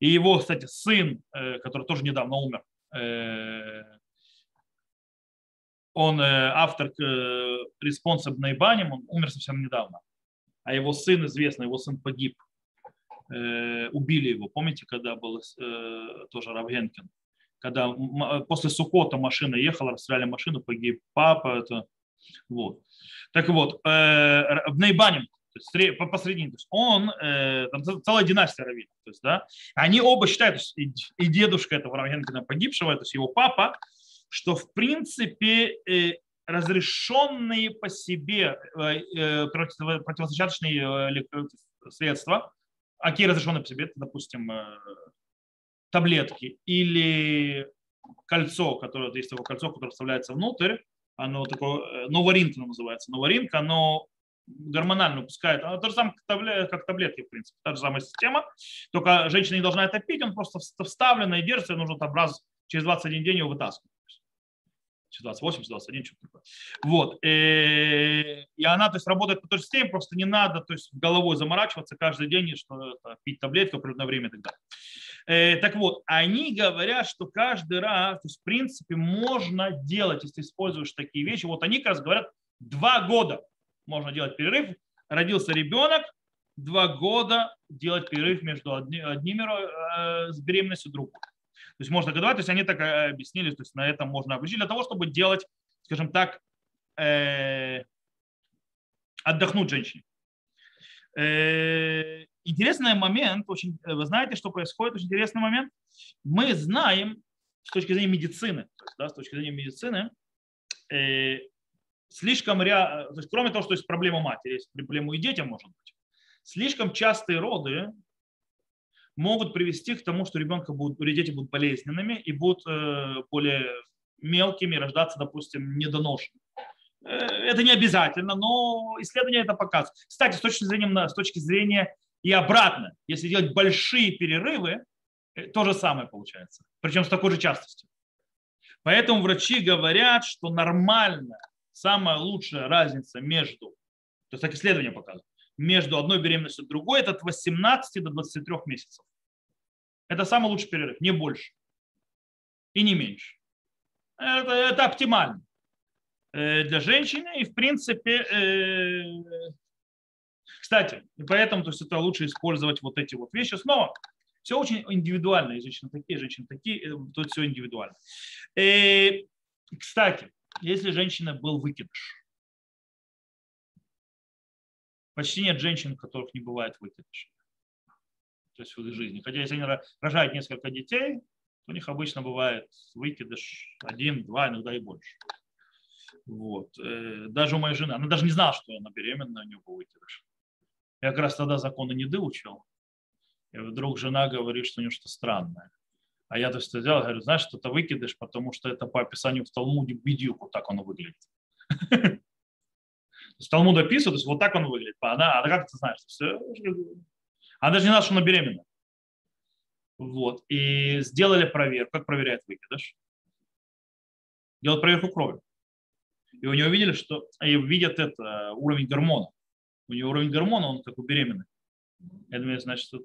и его, кстати, сын, э, который тоже недавно умер, э, он автор респонса Бней Баним, он умер совсем недавно. А его сын известный, его сын погиб. Убили его. Помните, когда был тоже рав Хенкин? Когда после Сукота машина ехала, расстреляли машину, погиб папа. Это, вот. Так вот, Бней Баним, то есть посредине, то есть он, там целая династия раввинов, то есть, да, они оба считают, то есть и дедушка этого Равгенкина погибшего, то есть его папа, что в принципе э, разрешенные по себе э, э, противозачаточные средства, а какие разрешенные по себе, это, допустим, таблетки или кольцо, которое, есть такое кольцо, которое вставляется внутрь, оно такое, новоринка называется, новоринка, оно гормонально выпускает, оно то же самое, как таблетки, в принципе, та же самая система, только женщина не должна это пить, он просто вставлен и держится, и нужно там раз через 21 день его вытаскивать. 28, 21, что-то такое. Вот. Э, и она то есть, работает по той же системе, просто не надо то есть, головой заморачиваться каждый день, что это, пить таблетки в определенное время и так далее. Э, так вот, они говорят, что каждый раз, то есть, в принципе, можно делать, если используешь такие вещи. Вот они как раз говорят, два года можно делать перерыв. Родился ребенок, два года делать перерыв между одни, одними э, с беременностью другой. То есть можно годовать, то есть они так э, объяснили, то есть на этом можно обучить для того, чтобы делать, скажем так, э, отдохнуть женщине. Э, интересный момент, очень, вы знаете, что происходит, очень интересный момент. Мы знаем с точки зрения медицины, то есть, да, с точки зрения медицины, э, слишком ря... то есть, кроме того, что есть проблема матери, есть проблема и детям может быть, слишком частые роды могут привести к тому, что ребенка будут, дети будут болезненными и будут э, более мелкими, рождаться, допустим, недоношенными. Э, это не обязательно, но исследования это показывают. Кстати, с точки зрения, с точки зрения и обратно, если делать большие перерывы, э, то же самое получается. Причем с такой же частостью. Поэтому врачи говорят, что нормально, самая лучшая разница между, то есть так исследования показывают, между одной беременностью и другой, это от 18 до 23 месяцев. Это самый лучший перерыв, не больше и не меньше. Это, это оптимально э, для женщины и в принципе, э, кстати, и поэтому то есть это лучше использовать вот эти вот вещи. Снова, все очень индивидуально, и женщины такие, женщины такие, э, тут все индивидуально. И, кстати, если женщина был выкидыш, Почти нет женщин, у которых не бывает выкидыша. То есть в их жизни. Хотя если они рожают несколько детей, У них обычно бывает выкидыш один, два, иногда и больше. Вот. Э, даже у моей жены, она даже не знала, что она беременна, у нее был выкидыш. Я как раз тогда законы не учил. И вдруг жена говорит, что у нее что-то странное. А я то есть сделал, говорю, знаешь, что это выкидыш, потому что это по описанию в Талмуде бедюк, вот так оно выглядит. То есть Талмуд описывает, то есть вот так он выглядит. Она, а как ты знаешь? Все, она даже не знала, что она беременна. Вот. И сделали проверку. Как проверяет выкидыш? Делают проверку крови. И у нее увидели, что и видят это уровень гормона. У нее уровень гормона, он как у беременной. Я думаю, значит, что...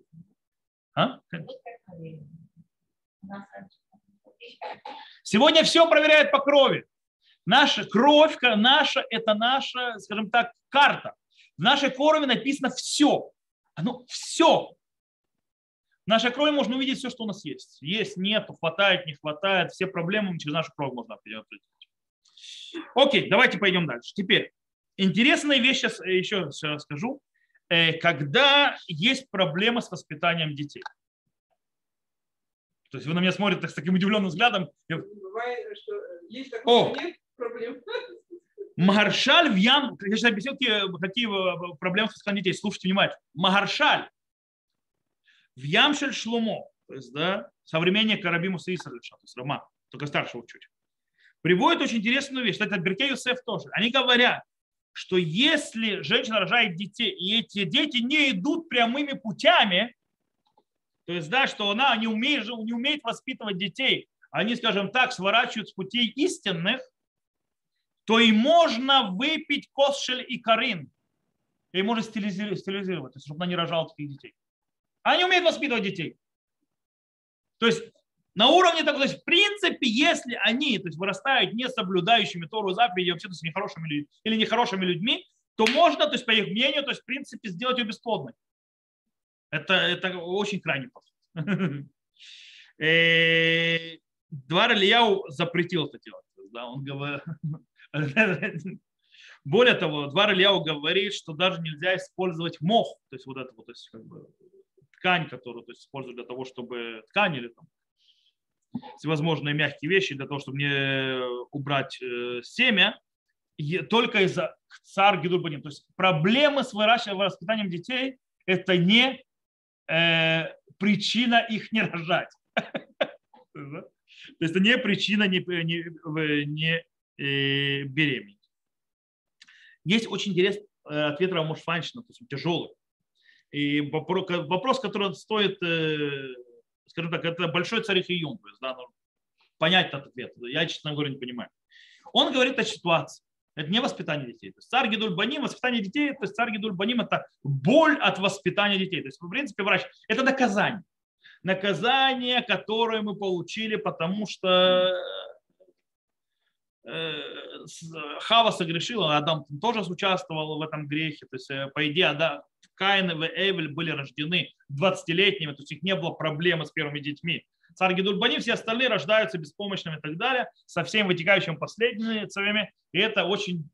А? Сегодня все проверяют по крови. Наша кровь, наша, это наша, скажем так, карта. В нашей крови написано все. Оно все. В нашей крови можно увидеть все, что у нас есть. Есть, нет, хватает, не хватает. Все проблемы через нашу кровь можно определить. Окей, давайте пойдем дальше. Теперь, интересная вещь сейчас э, еще расскажу. Э, когда есть проблема с воспитанием детей. То есть вы на меня смотрите с таким удивленным взглядом. Бывает, что есть такое, О! нет проблем. Магаршаль в Ям, я сейчас объясню, какие, какие э, проблемы с воспитанием детей. Слушайте внимательно. Магаршаль в Ямшель Шлумо, то есть, да, современник Карабиму Саисалиша, то есть Рома, только старшего чуть, приводит очень интересную вещь. Это Беркей Юсеф тоже. Они говорят, что если женщина рожает детей, и эти дети не идут прямыми путями, то есть, да, что она не умеет, не умеет воспитывать детей, они, скажем так, сворачивают с путей истинных, то и можно выпить косшель и карин. И можно стилизировать, стилизировать, чтобы она не рожала таких детей. Они умеют воспитывать детей. То есть на уровне такого, то есть в принципе, если они то есть, вырастают не соблюдающими Тору заповеди, вообще то есть нехорошими или нехорошими людьми, то можно, то есть по их мнению, то есть в принципе сделать ее бесплодной. Это, это очень крайне подход. Э, Двар Ильяу запретил это делать. Да, он говорит, более того, Двар Ильяу говорит, что даже нельзя использовать мох, то есть вот это вот, то есть как бы ткань, которую то есть, используют для того, чтобы ткань или там всевозможные мягкие вещи для того, чтобы не убрать э, семя, только из-за цар Гидурбаним. То есть проблемы с выращиванием, воспитанием детей – это не э, причина их не рожать. То есть это не причина не, не, не э, беременеть. Есть очень интересный э, ответ Рамуш Фаншина, то есть тяжелый. И вопрос, который стоит, э, скажем так, это большой царь и юм, то есть, да, понять этот ответ. Я, честно говоря, не понимаю. Он говорит о ситуации. Это не воспитание детей. То есть царь Гидуль Баним, воспитание детей, то есть царь Гидуль Баним – это боль от воспитания детей. То есть, в принципе, врач – это наказание. Наказание, которое мы получили, потому что э, Хава согрешила, Адам тоже участвовал в этом грехе. То есть, э, по идее, Адам, Каин и Эвель были рождены 20-летними, то есть их не было проблемы с первыми детьми. Царь Гедульбани, все остальные рождаются беспомощными и так далее, со всеми вытекающими последствиями. И это очень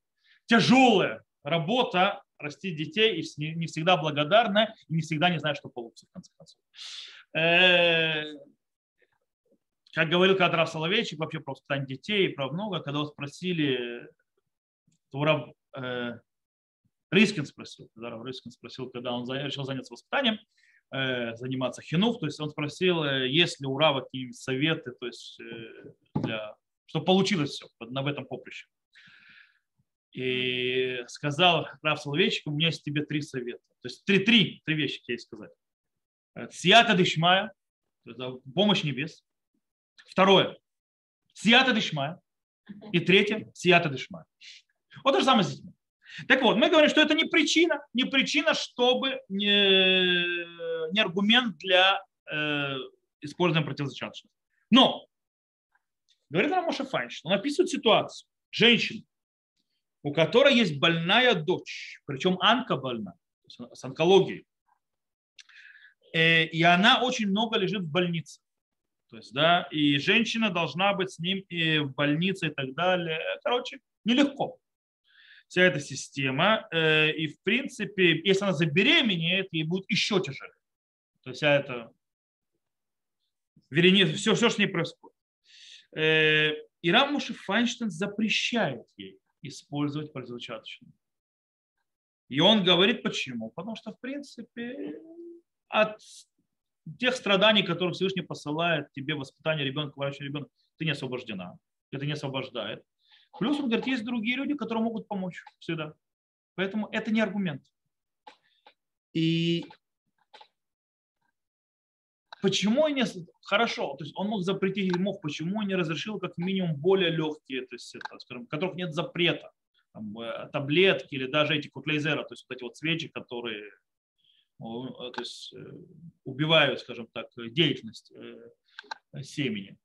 тяжелая работа растить детей и не всегда благодарна, и не всегда не знаю, что получится в конце концов. Э, как говорил Кадрав Соловейчик, вообще про воспитание детей, про много, когда его спросили, то Рискин спросил, когда Рискин спросил, когда он решил заняться воспитанием, э, заниматься хинув, то есть он спросил, э, есть ли у Рава какие советы, то есть э, для, чтобы получилось все на этом поприще. И сказал Рав Соловейчик, у меня есть тебе три совета. То есть три, три, три вещи тебе сказать. Сията дышмая, помощь небес. Второе, сията дышмая. И третье, сията дышмая. Вот то же самое с детьми. Так вот, мы говорим, что это не причина, не причина, чтобы не, не аргумент для э, использования противозачаточности. Но, говорит нам Моше Файнштейн, он описывает ситуацию. Женщина, у которой есть больная дочь, причем анка больна, с онкологией, э, и она очень много лежит в больнице. То есть, да, и женщина должна быть с ним и в больнице и так далее. Короче, нелегко вся эта система. Э, и, в принципе, если она забеременеет, ей будет еще тяжелее. То есть вся эта Вернее, все, все, что с ней происходит. Э, и Рамуши Файнштейн запрещает ей использовать противозачаточную. И он говорит, почему? Потому что, в принципе, от тех страданий, которые Всевышний посылает тебе воспитание ребенка, выращивание ребенка, ты не освобождена. Это не освобождает. Плюс, он говорит, есть другие люди, которые могут помочь всегда. Поэтому это не аргумент. И почему не хорошо, то есть он мог запретить мог, почему он не разрешил как минимум более легкие, то есть, это, скажем, которых нет запрета, там, э, таблетки или даже эти куклейзера, то есть вот эти вот свечи, которые э, то есть, э, убивают, скажем так, деятельность семени.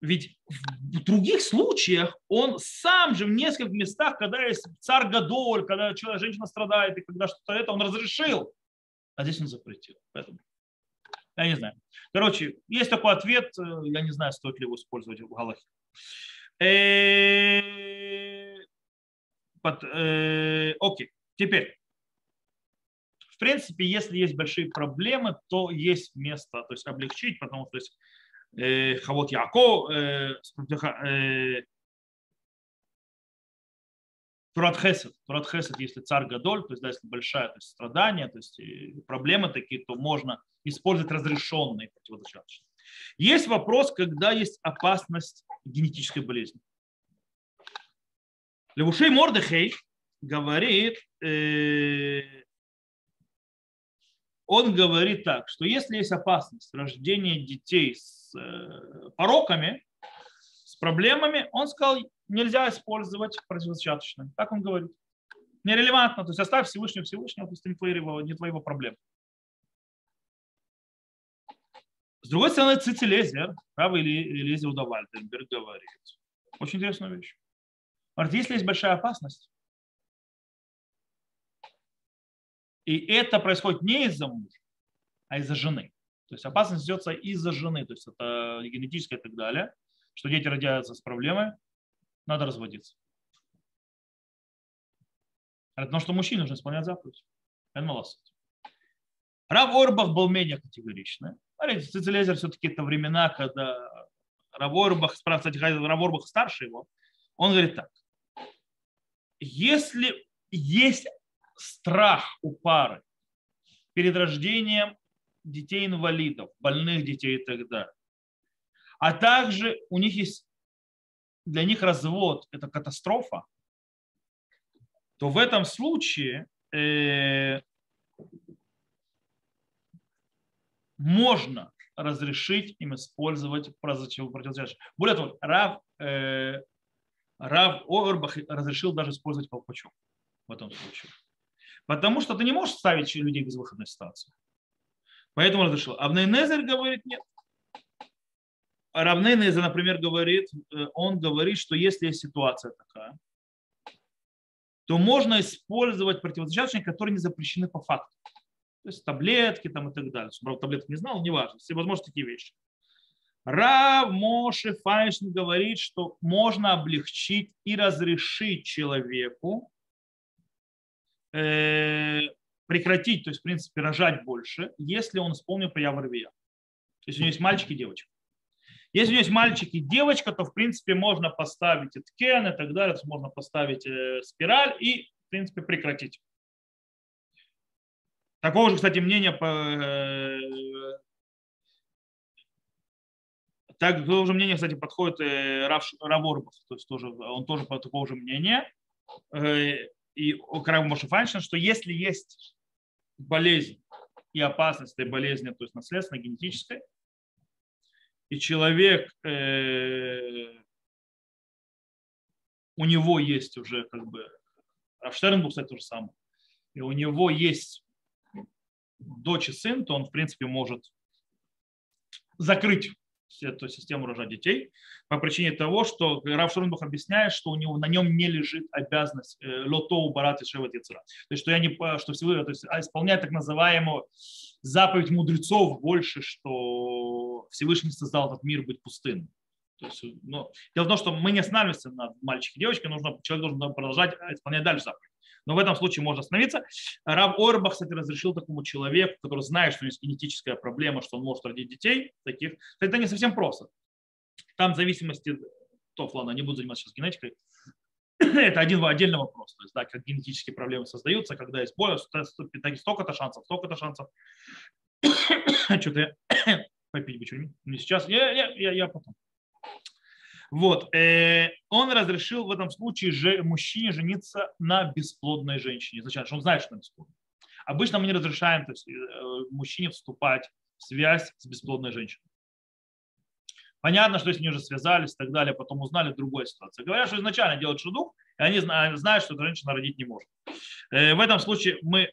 Ведь в других случаях он сам же в нескольких местах, когда есть царь Гадоль, когда человек, женщина страдает, и когда что-то это, он разрешил. А здесь он запретил. Поэтому я не знаю. Короче, есть такой ответ, э, я не знаю, стоит ли его использовать в Галахе. Э, э, окей, теперь. В принципе, если есть большие проблемы, то есть место, то есть облегчить, потому что Хавот Яко, Турат Хесед. Турат Хесед, если царь Гадоль, то есть да, если большая то есть страдание, то есть проблемы такие, то можно использовать разрешенные противозачаточные. Есть вопрос, когда есть опасность генетической болезни. Левушей Мордехей говорит, э, он говорит так, что если есть опасность рождения детей с э, пороками, с проблемами, он сказал, нельзя использовать противозачаточные. Так он говорит. Нерелевантно, то есть оставь Всевышнего Всевышнего, то есть это не твоего, не твоего проблем. С другой стороны, Цицелезер, правый или Лезер Удавальденберг говорит. Очень интересная вещь. Говорит, если есть большая опасность, и это происходит не из-за мужа, а из-за жены. То есть опасность идется из-за жены, то есть это генетическое и так далее, что дети родятся с проблемой, надо разводиться. Потому что мужчине нужно исполнять заповедь. Это. Рав Орбах был менее категоричный. Смотрите, Цицелезер все-таки это времена, когда Рав Орбах, кстати, Рав Орбах старше его, он говорит так. Если есть страх у пары перед рождением детей-инвалидов, больных детей и так далее, а также у них есть для них развод – это катастрофа, то в этом случае э, можно разрешить им использовать противозачаточные. Более того, Рав, э, Рав Орбах разрешил даже использовать колпачок в этом случае. Потому что ты не можешь ставить людей в безвыходной ситуации. Поэтому разрешил. А Незер говорит нет. Равнейнезер, например, говорит, э, он говорит, что если есть ситуация такая, то можно использовать противозачаточные, которые не запрещены по факту. То есть таблетки там и так далее. Правда, таблетки не знал, неважно. Все возможно такие вещи. Рав Моше Файнштейн говорит, что можно облегчить и разрешить человеку э, прекратить, то есть, в принципе, рожать больше, если он исполнил про Яварвия. То есть у него есть мальчик и девочка. Если у него есть мальчик и девочка, то, в принципе, можно поставить эткен и так далее, можно поставить э, спираль и, в принципе, прекратить. Такого же, кстати, мнения по, э, так, же мнения, кстати, подходит э, Рав, Раворбах, то есть тоже, он тоже по такого же мнения. И Крайм Моше Файнштейн, что если есть болезнь и опасность этой болезни, то есть наследственной, генетической, и человек, э, у него есть уже как бы, Рафштерн был, кстати, то же самое, и у него есть дочь и сын, то он, в принципе, может закрыть эту систему рожать детей по причине того, что Раф Шуренбах объясняет, что у него на нем не лежит обязанность э, лото барат и шеват яцера. То есть, что, я не, что всего, то есть, а исполняет так называемую заповедь мудрецов больше, что Всевышний создал этот мир быть пустынным. То есть, ну, дело в том, что мы не останавливаемся на мальчике и девочке, нужно, человек должен продолжать исполнять дальше заповедь. Но в этом случае можно остановиться. Рав Орбах, кстати, разрешил такому человеку, который знает, что у него есть генетическая проблема, что он может родить детей таких. Это не совсем просто. Там в зависимости, то, ладно, не буду заниматься сейчас генетикой, это один отдельный вопрос. То есть, да, как генетические проблемы создаются, когда есть более, столько-то шансов, столько-то шансов. Что-то попить бы что-нибудь. Не сейчас. Я, я, я, я потом. Вот. Э, он разрешил в этом случае же мужчине жениться на бесплодной женщине. Изначально, что он знает, что она бесплодна. Обычно мы не разрешаем то есть, э, мужчине вступать в связь с бесплодной женщиной. Понятно, что если они уже связались и так далее, потом узнали другой ситуации. Говорят, что изначально делают шедух, и они знают, что эта женщина родить не может. Э, в этом случае мы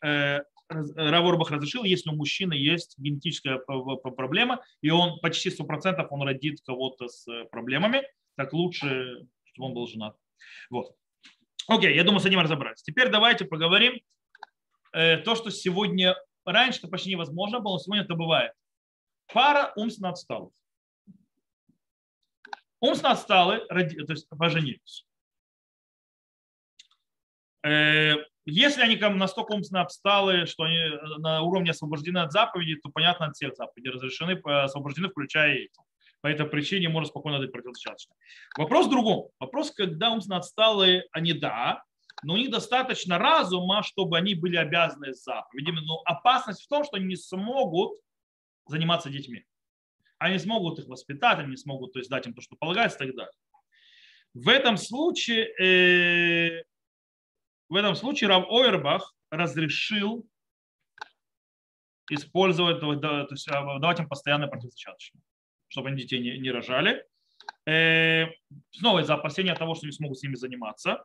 Раворбах разрешил, если у мужчины есть генетическая проблема, и он почти 100% он родит кого-то с проблемами, так лучше, чтобы он был женат. Вот. Окей, я думаю, с этим разобрались. Теперь давайте поговорим э, то, что сегодня, раньше это почти невозможно было, но сегодня это бывает. Пара умственно отсталых. Умственно отсталые, то есть поженились. Э, если они настолько умственно обсталые, что они э, на уровне освобождены от заповедей, то понятно, от всех заповедей разрешены, освобождены, включая эти. По этой причине можно спокойно дать противозачаточное. Вопрос в другом. Вопрос, когда умственно отсталые, они да, но у них достаточно разума, чтобы они были обязаны заповедями. Но опасность в том, что они не смогут заниматься детьми. Они смогут их воспитать, они не смогут то есть, дать им то, что полагается и так далее. В этом случае э, в этом случае Рав Ойербах разрешил использовать, то есть а, давать им постоянное противозачаточное, чтобы они детей не, не рожали. Э, снова из-за опасения того, что не смогут с ними заниматься.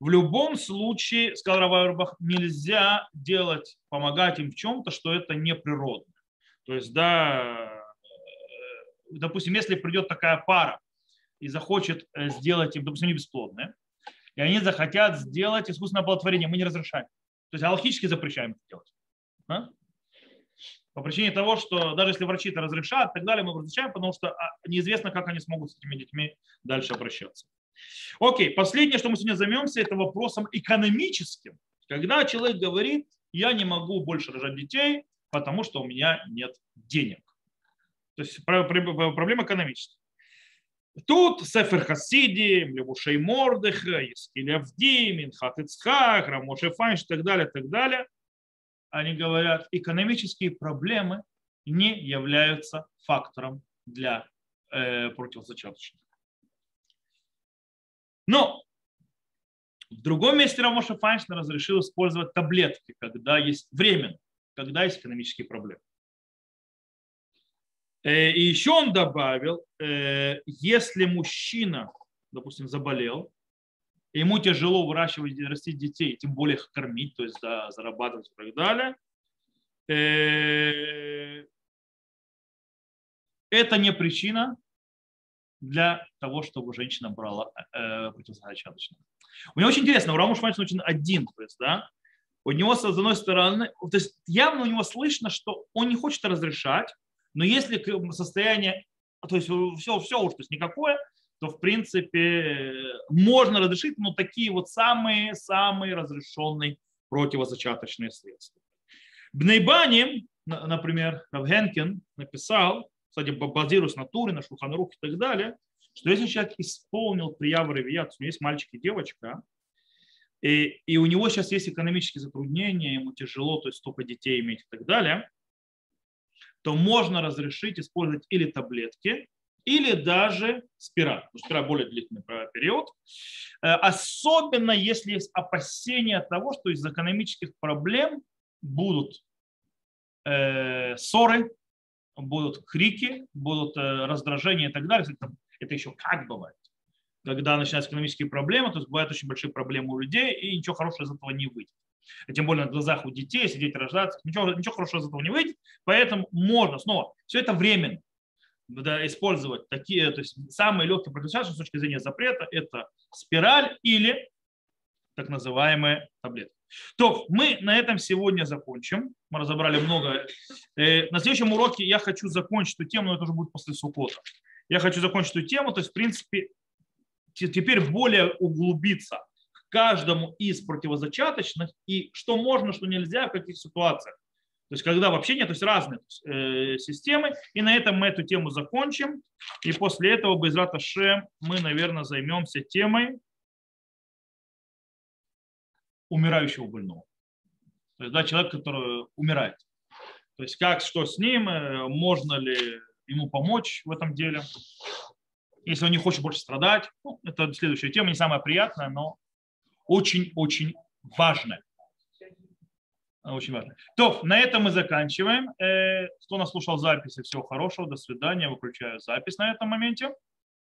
В любом случае, сказал Рав Ойербах, нельзя делать, помогать им в чем-то, что это не природно. То есть, да, э, допустим, если придет такая пара и захочет э, сделать им, допустим, они бесплодные, и они захотят сделать искусственное оплодотворение, мы не разрешаем. То есть аллахически запрещаем это делать. А? По причине того, что даже если врачи это разрешат, так далее, мы разрешаем, потому что а, неизвестно, как они смогут с этими детьми дальше обращаться. Окей, последнее, что мы сегодня займемся, это вопросом экономическим. Когда человек говорит, я не могу больше рожать детей, потому что у меня нет денег. То есть проблема экономическая. Тут Сефер Хасиди, Левушей Мордыха, Искиль Авди, Минхат Ицхак, Рамоше Файнш и так далее, так далее. Они говорят, экономические проблемы не являются фактором для э, противозачаточных. Но в другом месте Рамоша Файнштейн разрешил использовать таблетки, когда есть временно, когда есть экономические проблемы. Э, и еще он добавил, э, если мужчина, допустим, заболел, ему тяжело выращивать, растить детей, тем более их кормить, то есть зарабатывать и так далее, э, это не причина для того, чтобы женщина брала э, противозачаточное. У него очень интересно, у Рамуш Мальцин очень один, то есть, да, у него с одной стороны, то есть явно у него слышно, что он не хочет разрешать, но если состояние, то есть все, все уж, то есть никакое, то в принципе можно разрешить, но такие вот самые-самые разрешенные противозачаточные средства. Бнейбани, например, Равгенкин написал, кстати, базируясь на Туре, на Шуханрух и так далее, что если человек исполнил прияву ревият, у него есть мальчик и девочка, и, и у него сейчас есть экономические затруднения, ему тяжело, то есть столько детей иметь и так далее, то можно разрешить использовать или таблетки, или даже спираль. Ну, спираль более длительный период. Э, особенно если есть опасения того, что из экономических проблем будут э, ссоры, будут крики, будут э, раздражения и так далее. Это, это еще как бывает. Когда начинаются экономические проблемы, то есть бывают очень большие проблемы у людей, и ничего хорошего из этого не выйдет а тем более на глазах у детей, сидеть рождаться, ничего, ничего хорошего из этого не выйдет, поэтому можно снова, все это временно, да, использовать такие, то есть самые легкие противостоящие с точки зрения запрета это спираль или так называемые таблетки. То мы на этом сегодня закончим. Мы разобрали много. Э, на следующем уроке я хочу закончить эту тему, но это уже будет после сукота. Я хочу закончить эту тему, то есть, в принципе, теперь более углубиться каждому из противозачаточных и что можно, что нельзя в каких ситуациях. То есть когда вообще нет, то есть разные э, системы. И на этом мы эту тему закончим. И после этого, без Раташем, мы, наверное, займемся темой умирающего больного. То есть, да, человек, который умирает. То есть как, что с ним, э, можно ли ему помочь в этом деле. Если он не хочет больше страдать, ну, это следующая тема, не самая приятная, но очень-очень важная. Очень важно. То, на этом мы заканчиваем. Э, кто нас слушал записи, всего хорошего, до свидания. Выключаю запись на этом моменте.